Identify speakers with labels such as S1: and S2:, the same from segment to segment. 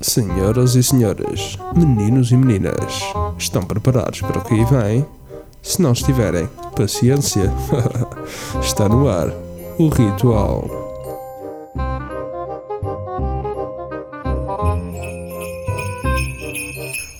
S1: Senhoras e senhores, meninos e meninas, estão preparados para o que aí vem? Se não estiverem, paciência. Está no ar o ritual.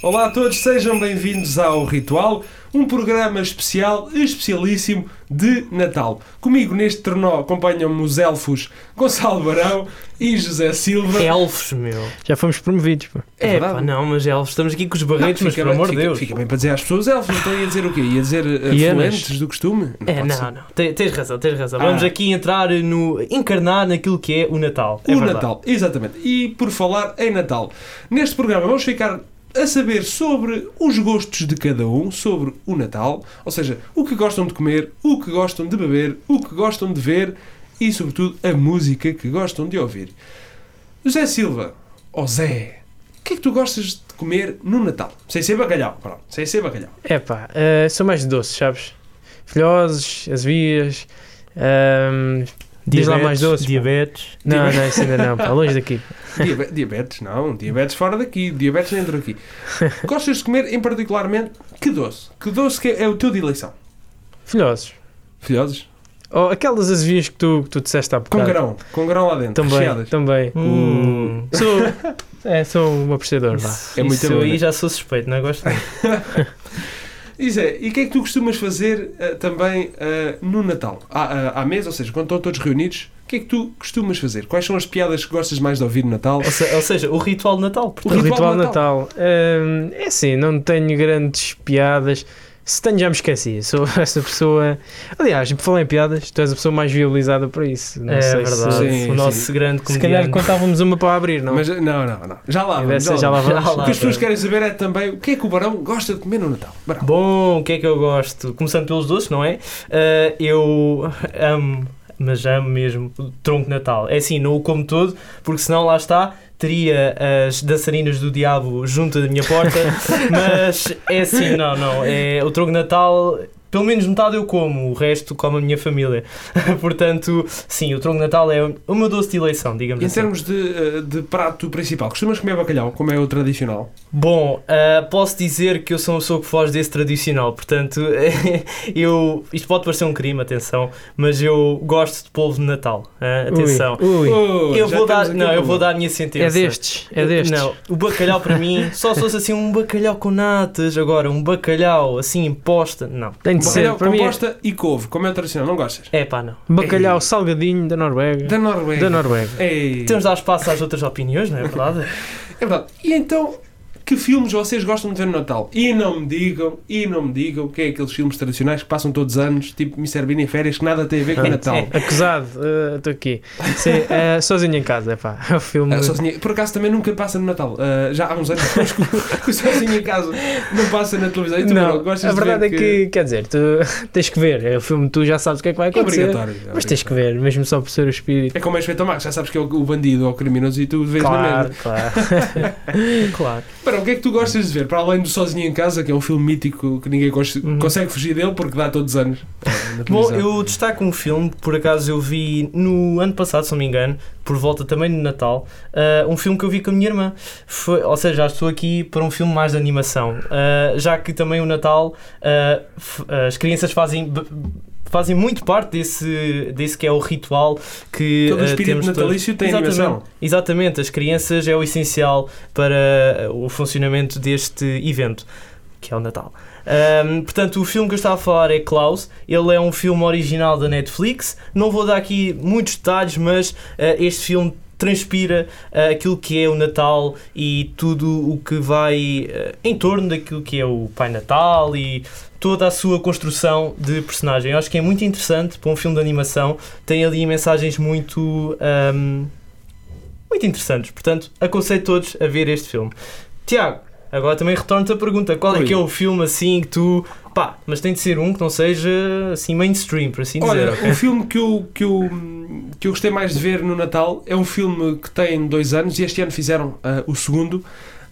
S1: Olá a todos, sejam bem-vindos ao Ritual, um programa especial, especialíssimo de Natal. Comigo neste trenó acompanham-me os elfos Gonçalo Barão e José Silva.
S2: Elfos, meu.
S3: Já fomos promovidos, pá.
S2: É,
S1: verdade.
S2: pá, não, mas elfos, estamos aqui com os barretos, mas
S1: fica
S2: pelo
S1: bem-
S2: amor de Deus.
S1: Fica bem para dizer às pessoas elfos, então ia dizer o quê? Ia dizer uh,
S3: Hienas.
S1: fluentes do costume?
S2: É,
S1: pode ser.
S2: não, não. Te- Tens razão, tens razão.
S1: Ah.
S2: Vamos aqui entrar no. encarnar naquilo que é o Natal. É
S1: O
S2: verdade.
S1: Natal, exatamente. E por falar em Natal, neste programa vamos ficar a saber sobre os gostos de cada um, sobre o Natal, ou seja, o que gostam de comer, o que gostam de beber, o que gostam de ver e, sobretudo, a música que gostam de ouvir. José Silva, ó Zé, o que é que tu gostas de comer no Natal? Sem ser bacalhau, pronto, sem ser bacalhau.
S3: É pá, eh, são mais doces, sabes? Filhoses, azevias. ehm, Diz lá mais doces.
S2: Diabetes.
S3: não, não, isso ainda não, pá, longe daqui.
S1: Diabe- diabetes, não, diabetes fora daqui, diabetes dentro daqui. Gostas de comer, em particularmente, que doce? Que doce que é o teu de eleição?
S3: Filhosos.
S1: Filhoses?
S3: Ou aquelas azevias que tu, que tu disseste há
S1: Com
S3: bocado.
S1: grão, com grão lá dentro,
S3: Também,
S1: recheadas.
S3: também.
S2: Hum.
S3: Sou, é, sou um apreciador, vá.
S1: É muito
S2: Isso aí
S1: né?
S2: já sou suspeito, não é? gosto.
S1: E Zé, e o que é que tu costumas fazer eh, também eh, no Natal? À, à, à mesa, ou seja, quando estão todos reunidos, que é que tu costumas fazer? Quais são as piadas que gostas mais de ouvir no Natal?
S2: Ou, se- ou seja, o ritual de Natal.
S1: O
S2: portanto.
S3: O
S1: ritual
S3: ritual,
S1: de
S3: de Natal. ehm, é assim, não tenho grandes piadas. Se tenho, já me esqueci. Sou essa pessoa. Aliás, por falar em piadas, tu és a pessoa mais viabilizada para isso. Não
S2: É
S3: sei
S2: verdade.
S3: Se,
S1: Sim,
S2: o nosso
S1: sim.
S2: grande
S3: se calhar
S2: comediante.
S3: contávamos uma para abrir, não?
S1: Mas, não, não, não. Já lá vamos. Já
S3: já
S1: lá
S3: lá
S1: vamos.
S2: Já
S1: O que as pessoas querem saber é também o que é que o Barão gosta de comer no Natal. Barão.
S2: Bom, o que é que eu gosto? Começando pelos doces, não é? Ah, eu amo, mas amo mesmo, o tronco de Natal. É assim, não o como todo, porque senão lá está, teria as dançarinas do diabo junto da minha porta, mas é assim, não, não. É, o tronco de Natal. Pelo menos metade eu como, o resto come a minha família. Portanto, sim, o tronco de Natal é o meu doce de eleição, digamos
S1: Em
S2: assim.
S1: termos de, eh, de prato principal, costumas comer bacalhau, como é o tradicional?
S2: Bom, ah, posso dizer que eu sou uma pessoa que foge desse tradicional, portanto, eu, isto pode parecer um crime, atenção, mas eu gosto de polvo de Natal. ah, atenção.
S3: Ui, ui.
S2: Eu vou dar, não, eu vou dar a minha sentença.
S3: É destes, é destes.
S2: Não, o bacalhau para mim, só se fosse assim um bacalhau com natas, agora um bacalhau assim imposta, não.
S3: Tem de ser.
S1: Bacalhau
S3: Para mim, é
S1: composta e couve, como é o tradicional, não gostas?
S2: É pá, não.
S3: bacalhau
S1: Ei.
S3: salgadinho da Noruega.
S1: Da Noruega.
S3: Da Noruega.
S1: Ei.
S2: Temos de dar espaço às outras opiniões, não é verdade?
S1: É verdade. E então, que filmes vocês gostam de ver no Natal? E não me digam, e não me digam que é aqueles filmes tradicionais que passam todos os anos, tipo Mr. Bean em férias, que nada tem a ver com o Natal.
S3: Acusado, eh, estou aqui. Sim, eh, sozinho em casa, é pá. É o filme.
S1: Ah, sozinho- por acaso também nunca passa no Natal. Ah, já há uns anos que que sozinho em casa não passa na televisão. E tu,
S3: Não,
S1: Bruno, gostas
S3: a
S1: de
S3: verdade é
S1: ver
S3: que, quer dizer, tu tens que ver. É o filme, tu já sabes o que é que vai
S1: É
S3: acontecer.
S1: obrigatório. é
S3: Mas tens que ver, mesmo só por ser o espírito.
S1: É como és feito ao Max, já sabes que é o, bandido ou o criminoso e tu vês na
S3: Claro,
S1: mesma.
S3: claro.
S2: claro.
S1: Para, o que é que tu gostas de ver? Para além do Sozinho em Casa, que é um filme mítico que ninguém
S2: Uhum.
S1: consegue fugir dele porque dá todos os anos. na
S2: Bom, eu destaco um filme que por acaso eu vi no ano passado, se não me engano, por volta também de Natal, ah, um filme que eu vi com a minha irmã. Foi, ou seja, já estou aqui para um filme mais de animação, Ah, já que também o Natal ah, f- as crianças fazem. Fazem muito parte desse, desse que é o ritual que
S1: Todo o
S2: ah,
S1: espírito
S2: temos todos.
S1: natalício tem
S2: Exatamente.
S1: animação.
S2: Exatamente, as crianças é o essencial para o funcionamento deste evento, que é o Natal. Ahm, portanto, o filme que eu estava a falar é Klaus. Ele é um filme original da Netflix. Não vou dar aqui muitos detalhes, mas ah, este filme transpira ah, aquilo que é o Natal e tudo o que vai ah, em torno daquilo que é o Pai Natal e toda a sua construção de personagem. Eu acho que é muito interessante para um filme de animação. Tem ali mensagens muito. ahm, muito interessantes. Portanto, aconselho todos a ver este filme. Tiago, agora também retorno-te a pergunta: qual é que é o filme assim que tu. Pá, mas tem de ser um que não seja assim mainstream, por assim
S1: Olha,
S2: dizer.
S1: o filme que eu, que, eu, que eu gostei mais de ver no Natal é um filme que tem dois anos e este ano fizeram ah, o segundo.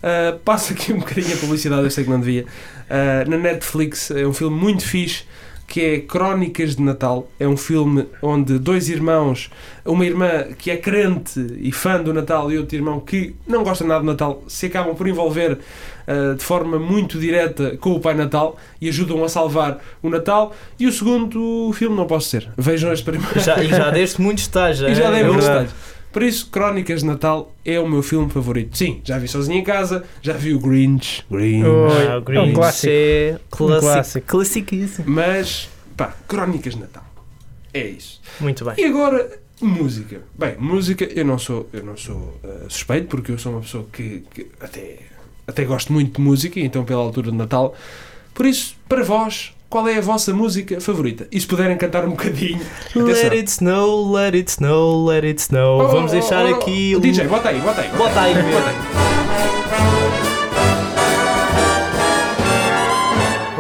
S1: Ah, passo aqui um bocadinho a publicidade, eu sei que não devia. Ah, na Netflix é um filme muito fixe que é Crónicas de Natal. É um filme onde dois irmãos, uma irmã que é crente e fã do Natal e outro irmão que não gosta nada do Natal, se acabam por envolver uh, de forma muito direta com o Pai Natal e ajudam a salvar o Natal. E o segundo filme não posso ser. Vejam este primeiro.
S2: Já, e já deste muitos detalhes.
S1: E já
S2: é?
S1: dei
S2: Eu-
S1: muitos detalhes. Por isso, Crónicas de Natal é o meu filme favorito. Sim, já vi sozinho em casa, já vi o Grinch. Grinch.
S3: Oh.
S2: Ah, o
S3: É um
S2: Grinch
S3: clássico.
S2: é clássico.
S3: clássico.
S2: Classiquíssimo.
S1: Mas, pá, Crónicas de Natal. É isso.
S2: Muito bem.
S1: E agora, música. Bem, música, eu não sou, eu não sou eh, suspeito, porque eu sou uma pessoa que, que até, até gosto muito de música, então pela altura de Natal. Por isso, para vós, qual é a vossa música favorita? E se puderem cantar um bocadinho.
S2: Let
S1: atenção.
S2: it snow, let it snow, let it snow.
S1: Oh,
S2: Vamos
S1: oh,
S2: deixar
S1: oh, oh,
S2: aqui.
S1: oh,
S2: o-
S1: DJ, bota aí, bota aí.
S2: Bota aí,
S1: bota aí.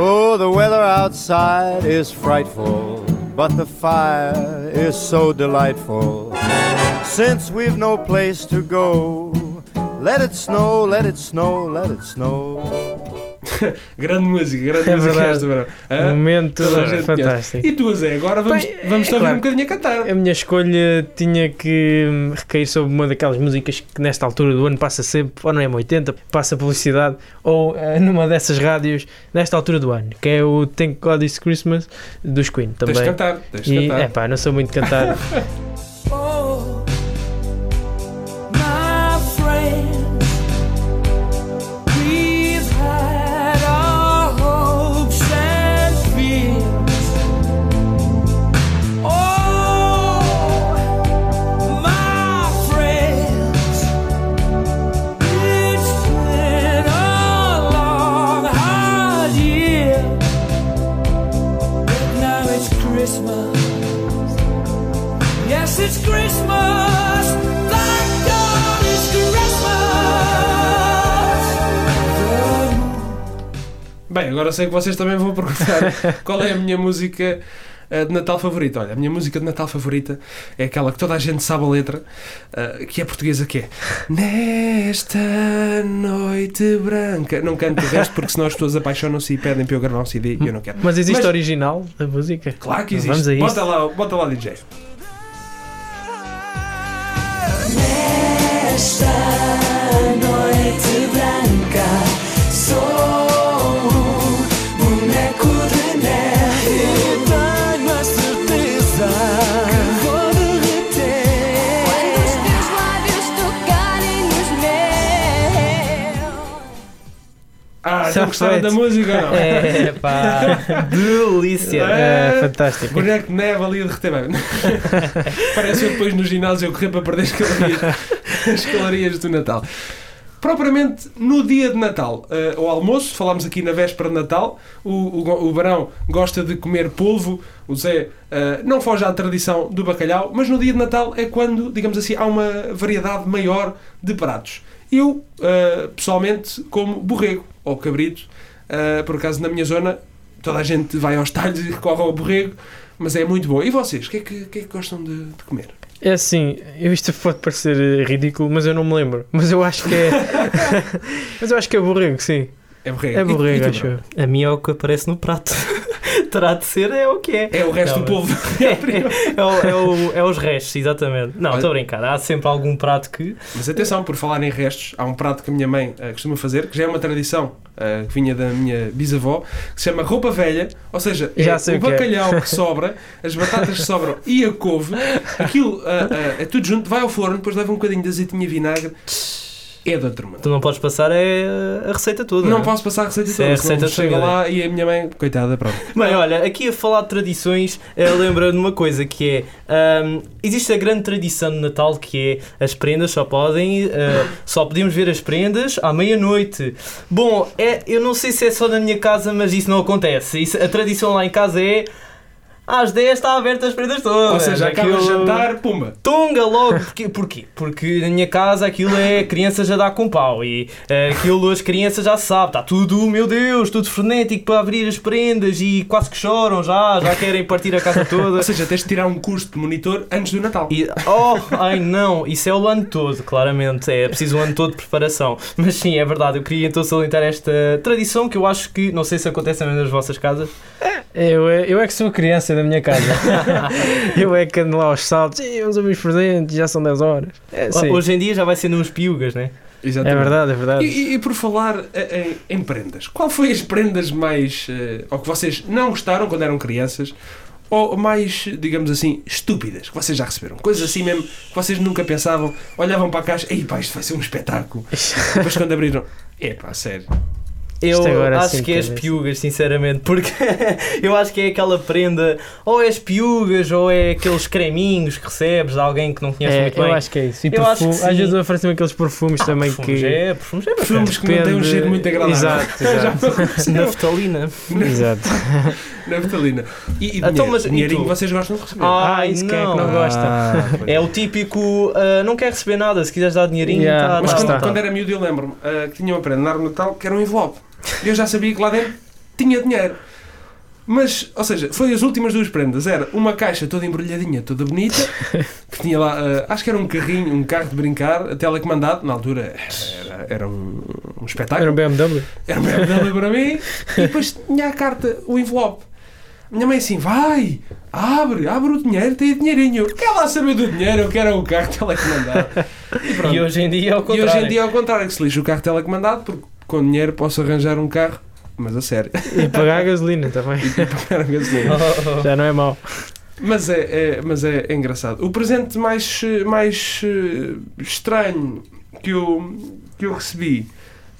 S4: Oh, the weather outside is frightful, but the fire is so delightful. Since we've no place to go, let it snow, let it snow, let it snow.
S1: Grande música, grande
S3: É
S1: música
S3: verdade.
S1: esta, verão. Hã?
S3: momento
S1: gente
S3: fantástico.
S1: E tu, Zé, agora vamos,
S3: Bem, é
S1: vamos ouvir
S3: claro.
S1: um bocadinho a cantar.
S3: A minha escolha tinha que recair sobre uma daquelas músicas que nesta altura do ano passa sempre, ou no M80, passa publicidade, ou eh, numa dessas rádios nesta altura do ano, que é o Thank God It's Christmas dos Queen
S1: Tens de
S3: também.
S1: cantar, tens de
S3: E
S1: cantar.
S3: é pá, não sou muito cantar.
S1: Bem, agora sei que vocês também vão perguntar qual é a minha música eh, de Natal favorita. Olha, a minha música de Natal favorita é aquela que toda a gente sabe a letra, eh, que é portuguesa, que é Nesta noite branca. Não canto o resto porque senão as pessoas apaixonam-se e pedem para eu gravar um CD e eu não quero.
S3: Mas existe
S1: Mas-
S3: original da música?
S1: Claro que existe.
S3: Vamos a
S1: bota,
S3: isto.
S1: lá, bota lá, DJ.
S5: Nesta
S1: gostaram da música ou não?
S2: É pá, delícia.
S3: É fantástico.
S1: Boneco de neve ali a derreter. Bem, Parece eu depois no ginásio a correr para perder as calorias, as calorias do Natal. Propriamente no dia de Natal, eh, ao almoço, falámos aqui na véspera de Natal, o, o, o Barão gosta de comer polvo, o Zé eh, não foge à tradição do bacalhau, mas no dia de Natal é quando, digamos assim, há uma variedade maior de pratos. Eu, eh, pessoalmente, como borrego ou cabrito, eh, por acaso na minha zona, toda a gente vai aos talhos e recorre ao borrego, mas é muito bom. E vocês, o que é que, que, é que gostam de, de comer?
S3: É assim, eu isto pode parecer eh, ridículo, mas eu não me lembro. Mas eu acho que é. mas eu acho que é borrego, sim.
S1: É borrego.
S3: É
S1: E- e
S3: borrego, acho.
S2: A mim é o que aparece no prato. Terá de ser, é o que é.
S1: É o resto
S2: Não,
S1: do povo.
S2: É, o- é o- é os restos, exatamente. Não, estou a brincar. Há sempre algum prato que.
S1: Mas atenção, por falar em restos, há um prato que a minha mãe eh, costuma fazer, que já é uma tradição eh, que vinha da minha bisavó, que se chama roupa velha, ou seja, é o
S3: é.
S1: bacalhau que sobra, as batatas que sobram e a couve, aquilo ah, é tudo junto, vai ao forno, depois leva um bocadinho de azeitinho e vinagre, é da.
S2: Tu não podes passar é a receita toda.
S1: Não
S2: é?
S1: posso passar a receita
S2: Isso é
S1: toda,
S2: a receita
S1: chega
S2: toda.
S1: lá e a minha mãe, coitada, pronto.
S2: Bem, olha, aqui a falar de tradições, eh, lembra-me de uma coisa que é. ahm, existe a grande tradição de Natal que é as prendas só podem. eh, só podemos ver as prendas à meia-noite. Bom, é, eu não sei se é só na minha casa, mas isso não acontece. Isso- a tradição lá em casa é. Às 10 está aberta as prendas todas.
S1: Ou seja, acaba de
S2: Aquilo-
S1: jantar, pumba.
S2: Tunga logo! Porquê? Porquê? Porque na minha casa aquilo é criança já dá com pau e eh, aquilo as crianças já sabem, está tudo, meu Deus, tudo frenético para abrir as prendas e quase que choram já, já querem partir a casa toda.
S1: Ou seja, tens de tirar um curso de monitor antes do Natal.
S2: E, oh, ai não, isso é o ano todo, claramente, é preciso um ano todo de preparação. Mas sim, é verdade, eu queria então salientar esta tradição que eu acho que, não sei se acontece também nas vossas casas.
S3: É- eu é que sou a criança da minha casa. eu é que ando lá aos saltos. "Ih, Vamos abrir os presentes, já são 10 horas. É, sim.
S2: Hoje em dia já vai sendo uns piugas, né?
S3: é
S1: Exatamente.
S3: verdade, é verdade.
S1: E, e- e por falar eh, em, em prendas, qual foi as prendas mais. eh, ou que vocês não gostaram quando eram crianças? Ou mais, digamos assim, estúpidas que vocês já receberam? Coisas assim mesmo que vocês nunca pensavam, olhavam para a caixa, ei pá, isto vai ser um espetáculo. Depois quando abriram, é pá, sério.
S2: Eu acho que é as piugas, sinceramente, porque eu acho que é aquela prenda, ou é as piugas, ou é aqueles creminhos que recebes de alguém que não conhece
S3: É,
S2: muito
S3: eu
S2: bem.
S3: acho que é isso. E
S2: Eu acho que
S3: às vezes oferecem aqueles perfumes
S2: Ah,
S3: também
S2: perfumes
S3: que.
S2: é, perfumes é.
S1: Perfumes que não têm um cheiro muito agradável.
S3: Exato, exato.
S2: Naftalina.
S3: exato.
S1: Naftalina. E, e
S2: Então, mas
S1: dinheirinho
S2: tu?
S1: vocês gostam de receber?
S3: Ah, isso quem é que não gosta?
S1: Ah,
S2: É o típico, ah, não quer receber nada, se quiseres dar dinheirinho,
S3: Yeah,
S2: tá,
S1: Mas
S2: tá,
S1: quando,
S2: tá.
S1: quando era miúdo eu lembro-me ah, que tinha uma prenda na árvore de Natal que era um envelope. E eu já sabia que lá dentro tinha dinheiro. Mas, ou seja, foi as últimas duas prendas. Era uma caixa toda embrulhadinha, toda bonita, que tinha lá, ah, acho que era um carrinho, um carro de brincar, telecomandado. Na altura era, era um, um espetáculo.
S3: Era um BMW.
S1: Era um BMW para mim. E depois tinha a carta, o envelope. Minha mãe assim, vai, abre, abre o dinheiro, tem dinheirinho. Quer lá saber do dinheiro, eu quero é o carro telecomandado. E pronto.
S2: E hoje em dia é o
S1: E
S2: contrário.
S1: hoje em dia é ao contrário, que se lixa o carro telecomandado, porque com dinheiro posso arranjar um carro, mas a sério,
S3: E pagar a gasolina também.
S1: e pagar a gasolina.
S2: Oh, oh,
S3: Já não é mau.
S1: Mas é, é- mas é, engraçado. O presente mais, mais eh, estranho que eu, que eu recebi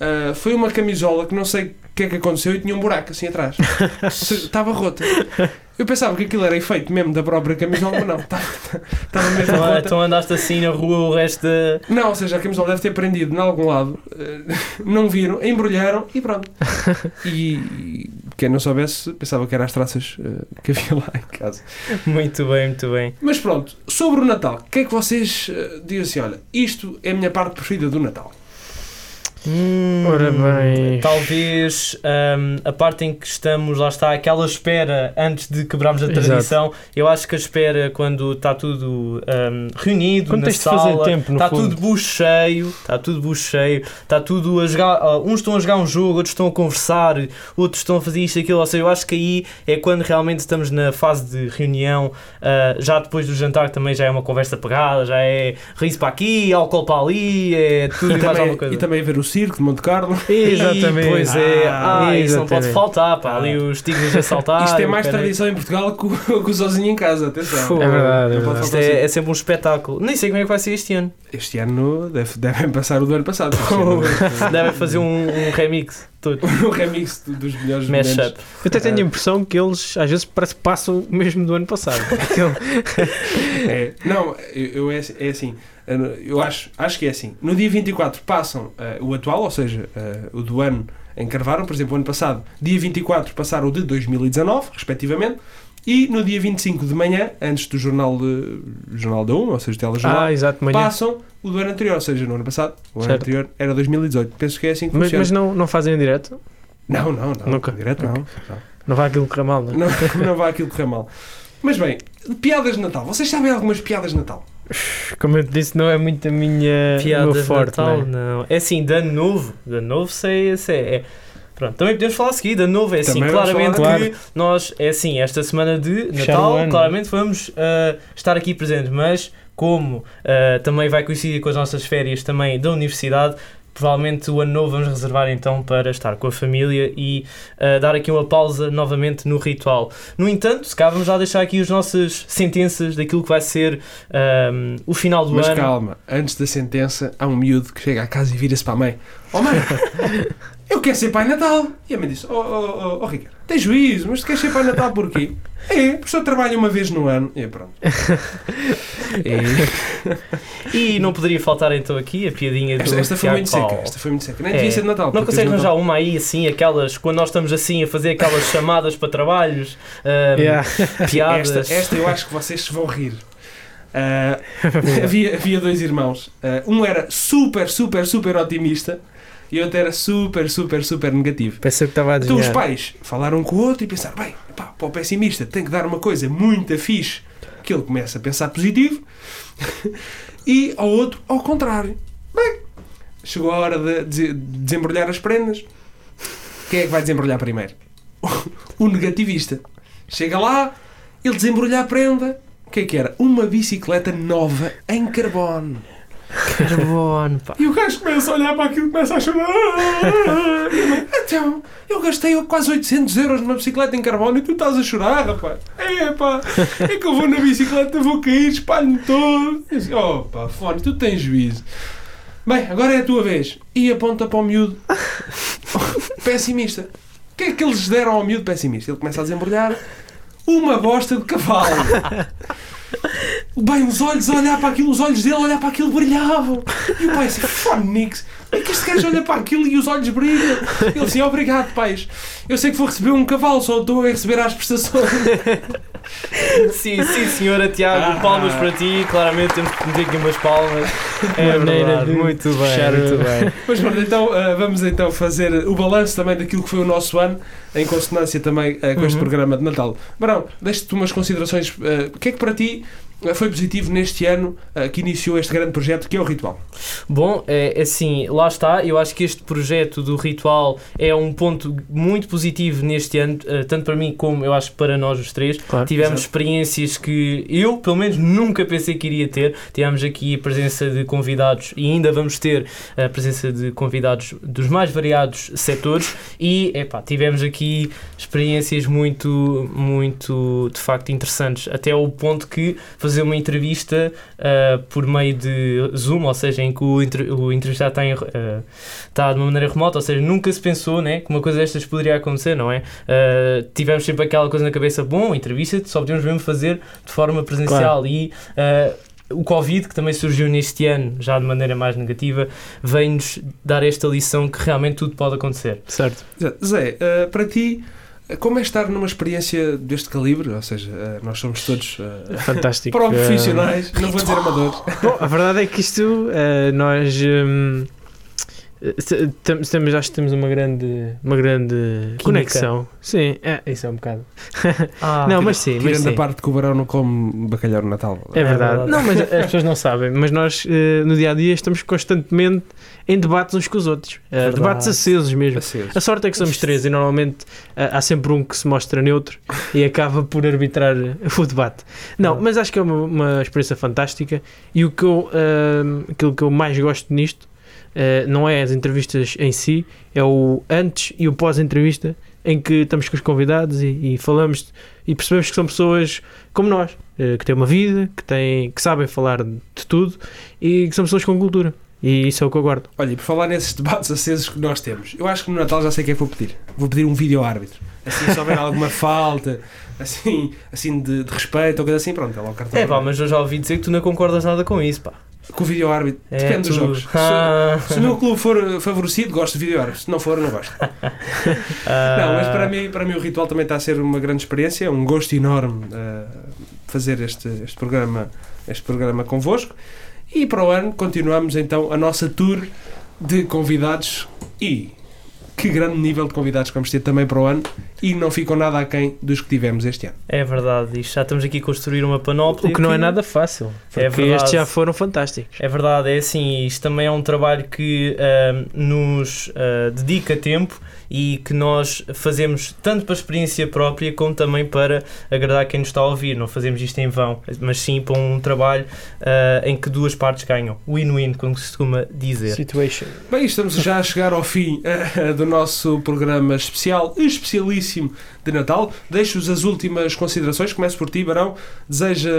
S1: ah, foi uma camisola que não sei o que é que aconteceu e tinha um buraco assim atrás. Estava rota. Eu pensava que aquilo era efeito mesmo da própria camisola, mas não. Estava, estava mesmo
S2: Então,
S1: rota.
S2: então andaste assim na rua o resto da.
S1: Não, ou seja, a camisola deve ter prendido em algum lado, eh, não viram, embrulharam e pronto. E, e quem não soubesse pensava que eram as traças eh, que havia lá em casa.
S2: Muito bem, muito bem.
S1: Mas pronto, sobre o Natal, o que é que vocês eh, dizem assim? Olha, isto é a minha parte preferida do Natal.
S2: Hum,
S3: Ora bem.
S2: Talvez hum, a parte em que estamos, lá está, aquela espera antes de quebrarmos a
S3: Exato.
S2: tradição. Eu acho que a espera quando está tudo hum, reunido
S3: Quando
S2: na
S3: tens de fazer
S2: sala,
S3: tempo, no
S2: está
S3: fundo.
S2: tudo bucho cheio, está tudo bucho cheio, está tudo a jogar. ah, uns estão a jogar um jogo, outros estão a conversar, outros estão a fazer isto e aquilo. Ou seja, eu acho que aí é quando realmente estamos na fase de reunião. ah, já depois do jantar também já é uma conversa pegada, já é riso para aqui, álcool para ali, é tudo e,
S1: E
S2: mais alguma
S1: também,
S2: coisa.
S1: e também ver o circo de Monte Carlo.
S3: Exatamente.
S2: Pois é,
S1: Ah,
S2: ah, isso não pode faltar, pá, ali os tigres a saltar.
S1: Isto é mais tradição em Portugal que o, que o sozinho em casa, atenção.
S3: É verdade, é verdade.
S2: Isto é, é sempre um espetáculo. Nem sei como é que vai ser este ano.
S1: Este ano deve, devem passar o do ano passado.
S2: Devem fazer um, um remix todo.
S1: o remix dos melhores momentos.
S2: Mashup.
S3: Eu até tenho a impressão que eles às vezes parece que passam o mesmo do ano passado.
S1: É, não, eu, eu é, é assim. Eu acho, acho que é assim. No dia 24 passam eh, o atual, ou seja, eh, o do ano em que gravaram, por exemplo, o ano passado, dia 24 passaram o de 2019, respectivamente, e no dia 25 de manhã, antes do jornal, de, jornal da 1, ou seja, telejornal,
S3: Ah, exato, manhã.
S1: passam o do ano anterior, ou seja, no ano passado, o ano
S3: Certo.
S1: anterior era 2018. Penso que é assim que
S3: Mas,
S1: funciona.
S3: mas não, não fazem em direto?
S1: Não, não, não.
S3: Nunca.
S1: Direto não.
S3: Não vai aquilo correr mal, não é?
S1: Não, não vai aquilo correr mal. Mas bem, piadas de Natal. Vocês sabem algumas piadas de Natal?
S3: Como eu te disse, não é muito a minha,
S2: Piada
S3: forte.
S2: Natal,
S3: não é?
S2: não. É assim, de ano novo. De ano novo, sei, sei. É. Pronto, também podemos falar a seguir, de ano novo. É assim, claramente
S1: falar,
S2: que nós, é assim, esta semana de
S3: Fechar
S2: Natal, claramente vamos ah, estar aqui presentes, mas como ah, também vai coincidir com as nossas férias também da universidade, provavelmente o ano novo vamos reservar então para estar com a família e ah, dar aqui uma pausa novamente no ritual. No entanto, se cá vamos já deixar aqui as nossas sentenças daquilo que vai ser ah, o final do
S1: Mas
S2: ano.
S1: calma, antes da sentença, há um miúdo que chega à casa e vira-se para a mãe: Oh mãe, eu quero ser Pai Natal. E a mãe disse: Oh, oh, oh, oh Ricardo, tens juízo, mas tu queres ser Pai Natal porquê? É, porque só trabalho uma vez no ano. E pronto. É.
S2: E não poderia faltar então aqui a piadinha do
S1: Esta, esta foi muito seca. Esta foi muito seca. Nem
S2: É.
S1: devia ser de Natal.
S2: Não consegues
S1: de
S2: arranjar uma aí assim, aquelas, quando nós estamos assim a fazer aquelas chamadas para trabalhos, ahm,
S3: Yeah.
S2: piadas.
S1: Esta, esta eu acho que vocês se vão rir. Ah, havia, havia dois irmãos. Ah, um era super, super, super otimista e outro era super, super, super negativo.
S3: Pensei que estava a
S1: Então os pais falaram com o outro e pensaram: bem, pá, para o pessimista tem que dar uma coisa muito fixe que ele começa a pensar positivo e ao outro ao contrário. Bem, chegou a hora de dese- desembrulhar as prendas. Quem é que vai desembrulhar primeiro? O negativista. Chega lá, ele desembrulha a prenda. O que é que era? Uma bicicleta nova em carbono.
S2: Carbono, pá.
S1: E o gajo começa a olhar para aquilo e começa a chorar. Então, eu gastei quase 800 euros numa bicicleta em carbono e tu estás a chorar, rapaz. É pá, é que eu vou na bicicleta, vou cair, espalho-me todo. Disse, Oh pá, fone, tu tens juízo. Bem, agora é a tua vez. E aponta para o miúdo. Pessimista. O que é que eles deram ao miúdo pessimista? Ele começa a desembrulhar uma bosta de cavalo. Bem, os olhos a olhar para aquilo, os olhos dele a olhar para aquilo brilhavam. E o pai assim, Fonix, é que este gajo olha para aquilo e os olhos brilham. Ele assim, obrigado, pais. Eu sei que vou receber um cavalo, só estou a receber as prestações.
S2: Sim, sim, senhora Tiago,
S1: Ah.
S2: palmas para ti. Claramente temos que meter aqui umas palmas. É verdade,
S3: de
S2: muito bem,
S3: fechar
S2: muito
S3: o-
S2: bem.
S1: Mas pronto, então ah, vamos então fazer o balanço também daquilo que foi o nosso ano, em consonância também ah, com este
S3: Uhum.
S1: programa de Natal. Barão, deixe-te umas considerações. ah, o que é que para ti foi positivo neste ano ah, que iniciou este grande projeto que é o Ritual?
S2: Bom, é assim, lá está. Eu acho que este projeto do ritual é um ponto muito positivo neste ano, eh, tanto para mim como eu acho para nós os três.
S3: Claro.
S2: Tivemos
S1: Exato.
S2: experiências que eu, pelo menos, nunca pensei que iria ter. Tivemos aqui a presença de convidados e ainda vamos ter a presença de convidados dos mais variados setores e, epá, tivemos aqui experiências muito, muito, de facto, interessantes. Até o ponto que fazer uma entrevista uh, por meio de Zoom, ou seja, em que o, entre- o entrevistado está, em, uh, está de uma maneira remota, ou seja, nunca se pensou né, que uma coisa destas poderia acontecer, não é? Uh, tivemos sempre aquela coisa na cabeça, bom, entrevista só podemos mesmo fazer de forma presencial e uh, o Covid, que também surgiu neste ano, já de maneira mais negativa, vem-nos dar esta lição que realmente tudo pode acontecer.
S3: Certo.
S1: Zé, para ti, como é estar numa experiência deste calibre? Ou seja, ah, nós somos todos ah,
S3: Fantástico.
S1: profissionais, não vou dizer amadores.
S3: Eh, bom, a verdade é que isto, eh, nós hum, eh, tem- temos, acho que temos uma grande, uma grande conexão. Sim, é, isso é um bocado.
S2: Ah,
S3: não, mas sim, mas
S1: Tirando
S3: sim.
S1: a parte que o Barão não come bacalhau no Natal.
S3: É verdade.
S2: verdade.
S3: Não, mas as pessoas não sabem. Mas nós, eh, no dia a dia, estamos constantemente em debates uns com os outros. Eh,
S2: Verdade.
S3: debates acesos mesmo.
S1: Aceso.
S3: A sorte é que somos três e normalmente há sempre um que se mostra neutro e acaba por arbitrar o debate. Não, mas acho que é uma, uma experiência fantástica e o que eu, aquilo que eu mais gosto nisto ah, não é as entrevistas em si, é o antes e o pós-entrevista em que estamos com os convidados e, e falamos e percebemos que são pessoas como nós, eh, que têm uma vida, que, têm, que sabem falar de tudo e que são pessoas com cultura. E isso é o que eu guardo.
S1: Olha, e por falar nesses debates acesos que nós temos, eu acho que no Natal já sei o que é que vou pedir. Vou pedir um vídeo árbitro. Assim, se houver alguma falta, assim, assim de, de respeito ou coisa assim, pronto, é lá o cartão.
S2: É pá, mas eu já ouvi dizer que tu não concordas nada com isso, pá.
S1: Com o vídeo árbitro,
S2: É,
S1: depende dos
S2: tu-
S1: jogos. Se-
S2: Ah.
S1: Se, o meu clube for eh, favorecido, gosto de vídeo árbitro. Se não for, não gosto. Não, mas para mim, para mim o ritual também está a ser uma grande experiência, é um gosto enorme eh, fazer este, este programa este programa convosco. E para o ano continuamos então a nossa tour de convidados e que grande nível de convidados que vamos ter também para o ano e não ficam nada aquém dos que tivemos este ano.
S2: É verdade, isto já estamos aqui a construir uma panóplia.
S3: O que não é nada fácil. Porque
S2: É verdade.
S3: estes já foram fantásticos.
S2: É verdade, é assim, isto também é um trabalho que ahm, nos ah, dedica tempo e que nós fazemos tanto para a experiência própria como também para agradar quem nos está a ouvir. Não fazemos isto em vão, mas sim para um trabalho ah, em que duas partes ganham. Win-win, como se costuma dizer.
S3: Situation.
S1: Bem, estamos já a chegar ao fim eh, do nosso programa especial, especialíssimo de Natal. Deixo-vos as últimas considerações. Começo por ti, Barão. Deseja.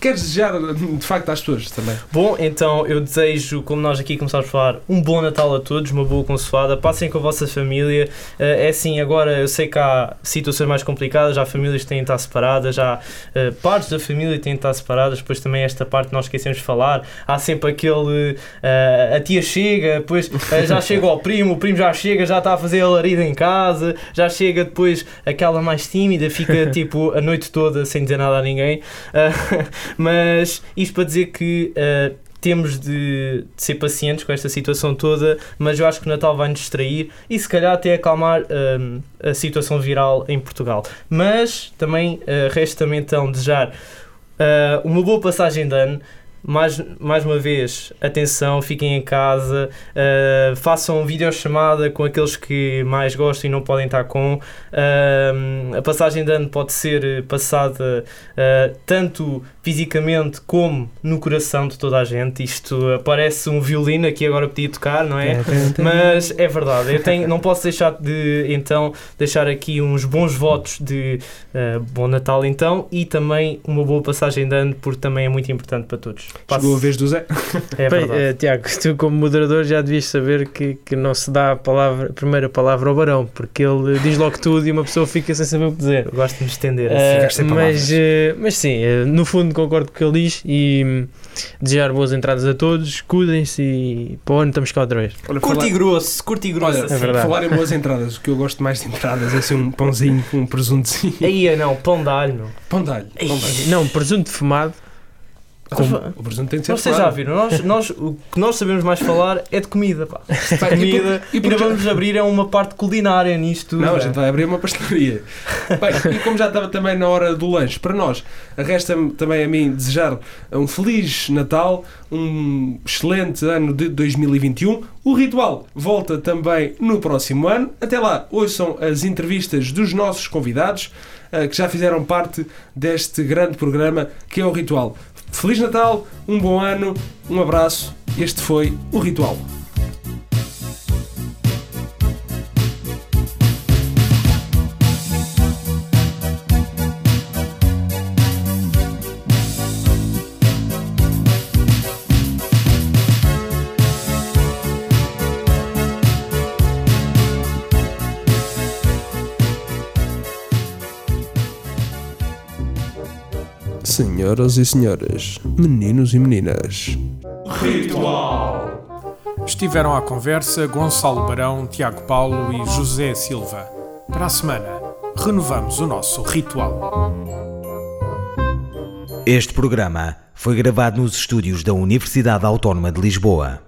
S1: Queres desejar de facto às pessoas também?
S2: Bom, então eu desejo, como nós aqui começámos a falar, um bom Natal a todos, uma boa consoada, passem com a vossa família. Eh, é assim, agora eu sei que há situações mais complicadas, há famílias que têm de estar separadas, há eh, partes da família que têm de estar separadas, depois também esta parte nós esquecemos de falar. Há sempre aquele. eh, a tia chega, depois já chega ao primo, o primo já chega, já está a fazer a larida em casa, já chega depois aquela mais tímida, fica tipo a noite toda sem dizer nada a ninguém. Ah, mas isto para dizer que uh, temos de, de ser pacientes com esta situação toda, mas eu acho que o Natal vai nos distrair e se calhar até acalmar um, a situação viral em Portugal. Mas também uh, resta-me então desejar uh, uma boa passagem de ano. Mais, mais uma vez, atenção, fiquem em casa, uh, façam videochamada com aqueles que mais gostam e não podem estar com. Uh, a passagem de ano pode ser passada uh, tanto fisicamente como no coração de toda a gente. Isto parece um violino aqui agora podia tocar, não é? Mas é verdade, eu tenho, não posso deixar de então deixar aqui uns bons votos de uh, bom Natal então e também uma boa passagem de ano porque também é muito importante para todos. Passo-
S1: Chegou a vez do Zé.
S2: É
S3: Bem, eh, Tiago, tu como moderador já devias saber que, que não se dá a, palavra, a primeira palavra ao Barão, porque ele diz logo tudo e uma pessoa fica sem saber o que dizer.
S2: Eu gosto de me estender.
S3: Eh,
S1: sem palavras.
S3: mas, eh, mas sim, no fundo concordo com o que ele diz e hum, desejar boas entradas a todos, cuidem-se e para o ano estamos cá outra vez.
S1: Olha,
S2: Curto
S1: falar-
S2: e grosso, curto e grosso.
S1: Olha,
S2: assim.
S3: É
S1: falar em boas entradas, o que eu gosto mais de entradas é assim um pãozinho com um presuntozinho.
S2: Aí não, pão de alho, meu.
S1: Pão de alho. Pão de alho.
S3: Não, presunto fumado,
S2: Como?
S1: O presunto tem de ser
S2: Vocês já viram, nós, nós, o que nós sabemos mais falar é de comida, pá.
S1: Pá, e
S2: Comida,
S1: por- e
S2: e
S1: por-
S2: ainda vamos abrir é uma parte culinária nisto.
S1: Não, a gente vai abrir uma pastelaria. Bem, e como já estava também na hora do lanche, para nós, resta-me também a mim desejar um Feliz Natal, um excelente ano de 2021. O ritual volta também no próximo ano. Até lá, ouçam as entrevistas dos nossos convidados eh, que já fizeram parte deste grande programa que é o Ritual. Feliz Natal, um bom ano, um abraço. Este foi o Ritual. Senhoras e senhores, meninos e meninas.
S6: Estiveram à conversa Gonçalo Barão, Tiago Paulo e José Silva. Para a semana, renovamos o nosso ritual.
S7: Este programa foi gravado nos estúdios da Universidade Autónoma de Lisboa.